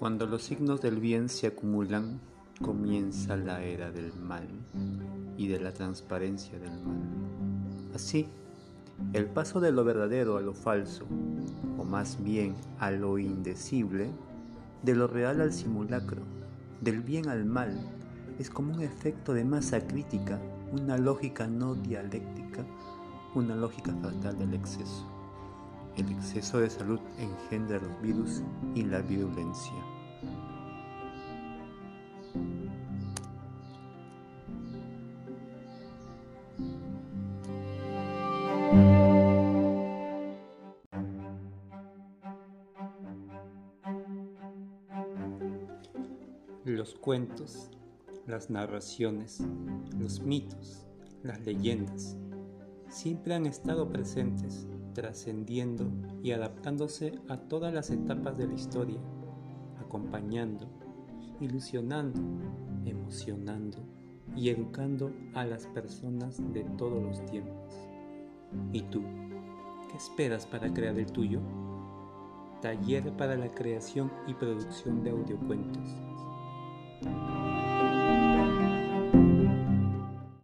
Cuando los signos del bien se acumulan, comienza la era del mal y de la transparencia del mal. Así, el paso de lo verdadero a lo falso, o más bien a lo indecible, de lo real al simulacro, del bien al mal, es como un efecto de masa crítica, una lógica no dialéctica, una lógica fatal del exceso. El exceso de salud engendra los virus y la virulencia. Los cuentos, las narraciones, los mitos, las leyendas, siempre han estado presentes, trascendiendo y adaptándose a todas las etapas de la historia, acompañando, ilusionando, emocionando y educando a las personas de todos los tiempos. ¿Y tú? ¿Qué esperas para crear el tuyo? Taller para la creación y producción de audiocuentos